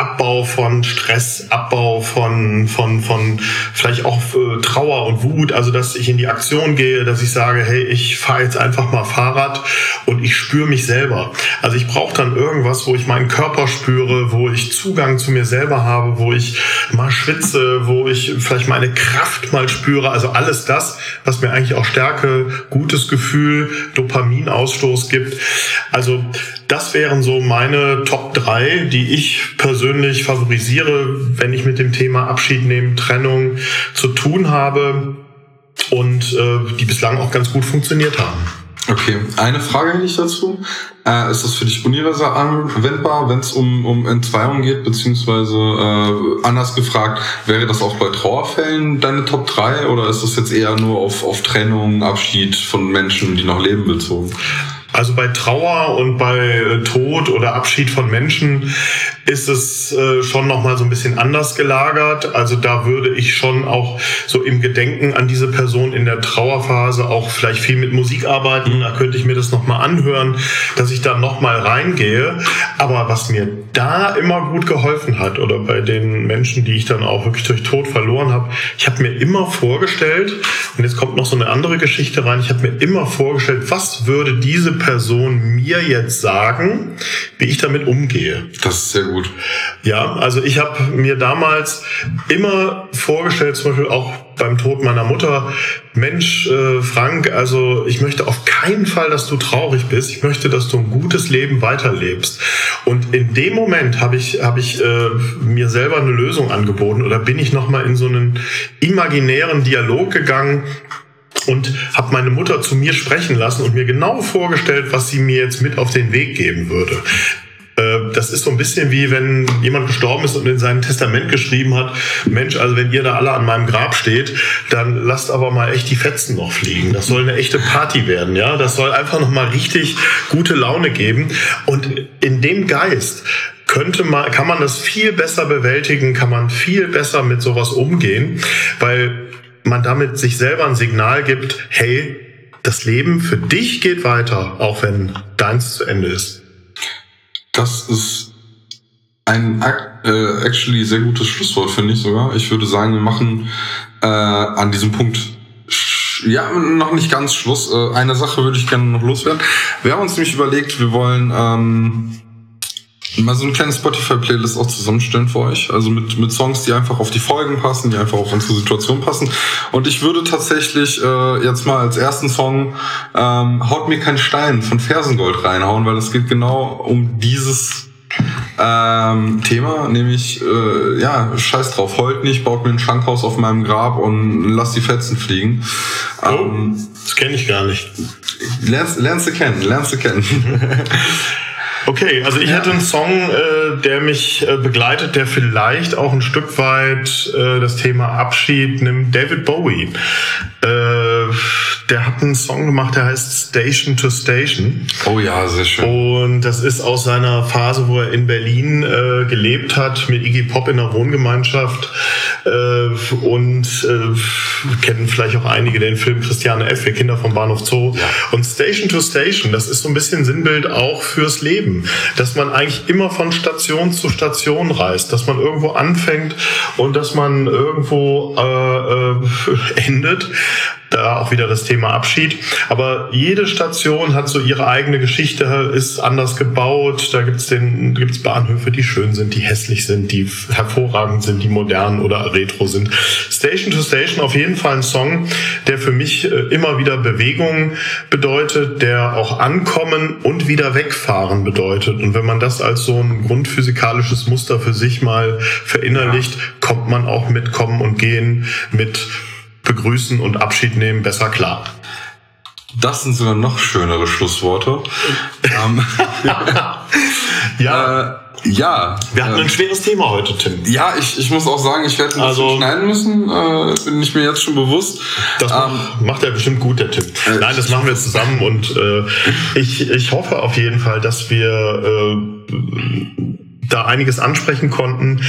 Abbau von Stress, Abbau von, von, von vielleicht auch äh, Trauer und Wut, also dass ich in die Aktion gehe, dass ich sage, hey, ich fahre jetzt einfach mal Fahrrad und ich spüre mich selber. Also ich brauche dann irgendwas, wo ich meinen Körper spüre, wo ich Zugang zu mir selber habe, wo ich mal schwitze, wo ich vielleicht meine Kraft mal spüre. Also alles das, was mir eigentlich auch Stärke, gutes Gefühl, Dopaminausstoß gibt. Also das wären so meine Top drei, die ich persönlich favorisiere, wenn ich mit dem Thema Abschied nehmen, Trennung zu tun habe und äh, die bislang auch ganz gut funktioniert haben. Okay, eine Frage hätte ich dazu. Äh, ist das für dich universal anwendbar, wenn es um, um Entzweiung geht, beziehungsweise äh, anders gefragt, wäre das auch bei Trauerfällen deine Top 3 oder ist das jetzt eher nur auf, auf Trennung, Abschied von Menschen, die noch leben, bezogen? Also bei Trauer und bei äh, Tod oder Abschied von Menschen ist es äh, schon noch mal so ein bisschen anders gelagert. Also da würde ich schon auch so im Gedenken an diese Person in der Trauerphase auch vielleicht viel mit Musik arbeiten. Da könnte ich mir das noch mal anhören, dass ich da noch mal reingehe. Aber was mir da immer gut geholfen hat oder bei den Menschen, die ich dann auch wirklich durch Tod verloren habe, ich habe mir immer vorgestellt und jetzt kommt noch so eine andere Geschichte rein. Ich habe mir immer vorgestellt, was würde diese Person mir jetzt sagen, wie ich damit umgehe. Das ist sehr gut. Ja, also ich habe mir damals immer vorgestellt, zum Beispiel auch beim Tod meiner Mutter, Mensch, äh, Frank, also ich möchte auf keinen Fall, dass du traurig bist. Ich möchte, dass du ein gutes Leben weiterlebst. Und in dem Moment habe ich, hab ich äh, mir selber eine Lösung angeboten oder bin ich nochmal in so einen imaginären Dialog gegangen und habe meine Mutter zu mir sprechen lassen und mir genau vorgestellt, was sie mir jetzt mit auf den Weg geben würde. Äh, das ist so ein bisschen wie wenn jemand gestorben ist und in seinem Testament geschrieben hat, Mensch, also wenn ihr da alle an meinem Grab steht, dann lasst aber mal echt die Fetzen noch fliegen. Das soll eine echte Party werden, ja. Das soll einfach noch mal richtig gute Laune geben. Und in dem Geist könnte man, kann man das viel besser bewältigen, kann man viel besser mit sowas umgehen, weil man damit sich selber ein Signal gibt, hey, das Leben für dich geht weiter, auch wenn deins zu Ende ist. Das ist ein äh, actually sehr gutes Schlusswort, finde ich sogar. Ich würde sagen, wir machen äh, an diesem Punkt ja, noch nicht ganz Schluss. Äh, eine Sache würde ich gerne noch loswerden. Wir haben uns nämlich überlegt, wir wollen ähm, mal so eine kleine Spotify-Playlist auch zusammenstellen für euch. Also mit, mit Songs, die einfach auf die Folgen passen, die einfach auf unsere Situation passen. Und ich würde tatsächlich äh, jetzt mal als ersten Song ähm, Haut mir kein Stein von Fersengold reinhauen, weil es geht genau um dieses ähm, Thema, nämlich, äh, ja, scheiß drauf, heult nicht, baut mir ein Schankhaus auf meinem Grab und lass die Fetzen fliegen. Oh, ähm, das kenne ich gar nicht. Lernst, lernst du kennen, lernst du kennen. Okay, also ich ja. hätte einen Song, äh, der mich äh, begleitet, der vielleicht auch ein Stück weit äh, das Thema Abschied nimmt. David Bowie. Äh, der hat einen Song gemacht, der heißt Station to Station. Oh ja, sehr schön. Und das ist aus seiner Phase, wo er in Berlin äh, gelebt hat, mit Iggy Pop in der Wohngemeinschaft. Äh, und äh, kennen vielleicht auch einige den Film Christiane F., wir Kinder vom Bahnhof Zoo. Ja. Und Station to Station, das ist so ein bisschen Sinnbild auch fürs Leben. Dass man eigentlich immer von Station zu Station reist, dass man irgendwo anfängt und dass man irgendwo äh, äh, endet da auch wieder das Thema Abschied. Aber jede Station hat so ihre eigene Geschichte, ist anders gebaut. Da gibt's den, gibt's Bahnhöfe, die schön sind, die hässlich sind, die hervorragend sind, die modern oder retro sind. Station to Station auf jeden Fall ein Song, der für mich äh, immer wieder Bewegung bedeutet, der auch Ankommen und wieder wegfahren bedeutet. Und wenn man das als so ein grundphysikalisches Muster für sich mal verinnerlicht, kommt man auch mit Kommen und Gehen, mit begrüßen und Abschied nehmen besser klar. Das sind sogar noch schönere Schlussworte. ähm, Ja, Äh, ja. wir hatten äh, ein schweres Thema heute, Tim. ja, ich, ich muss auch sagen, ich werde ein Also- bisschen schneiden müssen. Äh, bin ich mir jetzt schon bewusst. Das Ähm, macht er bestimmt gut, der Tim. Äh, Nein, das machen wir zusammen und äh, ich, ich hoffe auf jeden Fall, dass wir äh, da einiges ansprechen konnten.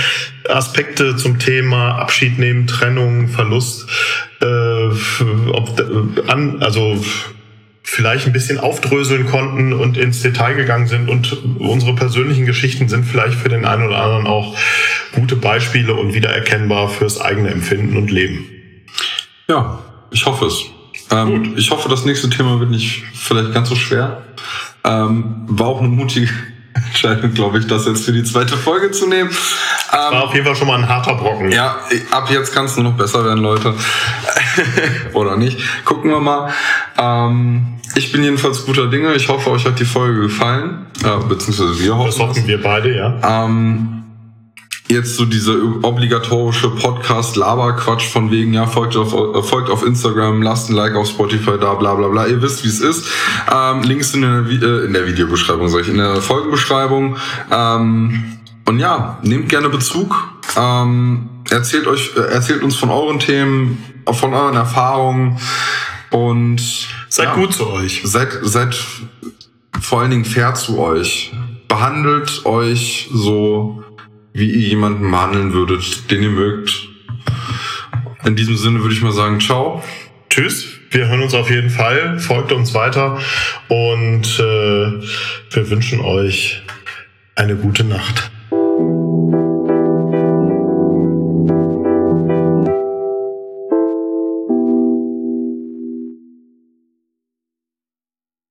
Aspekte zum Thema Abschied nehmen, Trennung, Verlust, äh, ob, äh, an, also vielleicht ein bisschen aufdröseln konnten und ins Detail gegangen sind und unsere persönlichen Geschichten sind vielleicht für den einen oder anderen auch gute Beispiele und wiedererkennbar fürs eigene Empfinden und Leben. Ja, ich hoffe es. Ähm, ich hoffe, das nächste Thema wird nicht vielleicht ganz so schwer. Ähm, war auch eine mutige Entscheidung, glaube ich, das jetzt für die zweite Folge zu nehmen. Ähm, War auf jeden Fall schon mal ein harter Brocken. ja, ab jetzt kann es nur noch besser werden, Leute. Oder nicht? Gucken wir mal. Ähm, ich bin jedenfalls guter Dinge. Ich hoffe, euch hat die Folge gefallen. Äh, beziehungsweise wir hoffen Das hoffen wir beide, ja. ähm, jetzt so diese obligatorische Podcast-Laber-Quatsch von wegen, ja, folgt auf, äh, folgt auf Instagram, lasst ein Like auf Spotify da, bla bla bla. Ihr wisst, wie es ist. Ähm, Links in der, Vi- äh, in der Videobeschreibung, sag ich, in der Folgenbeschreibung. Ähm, und ja, nehmt gerne Bezug. Ähm, erzählt euch, äh, erzählt uns von euren Themen, von euren Erfahrungen und Seid ja. gut zu euch. Seid, seid vor allen Dingen fair zu euch. Behandelt euch so, wie ihr jemanden behandeln würdet, den ihr mögt. In diesem Sinne würde ich mal sagen, ciao. Tschüss. Wir hören uns auf jeden Fall. Folgt uns weiter und äh, wir wünschen euch eine gute Nacht.